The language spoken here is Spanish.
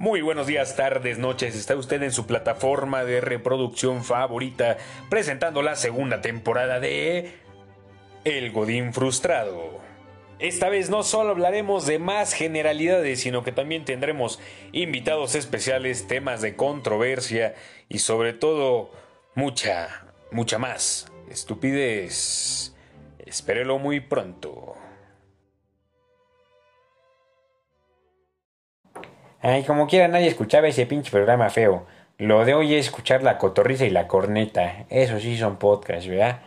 Muy buenos días, tardes, noches. Está usted en su plataforma de reproducción favorita presentando la segunda temporada de El Godín Frustrado. Esta vez no solo hablaremos de más generalidades, sino que también tendremos invitados especiales, temas de controversia y sobre todo mucha, mucha más estupidez. Espérelo muy pronto. Ay, como quiera nadie escuchaba ese pinche programa feo. Lo de hoy es escuchar la cotorriza y la corneta. Eso sí son podcasts, ¿verdad?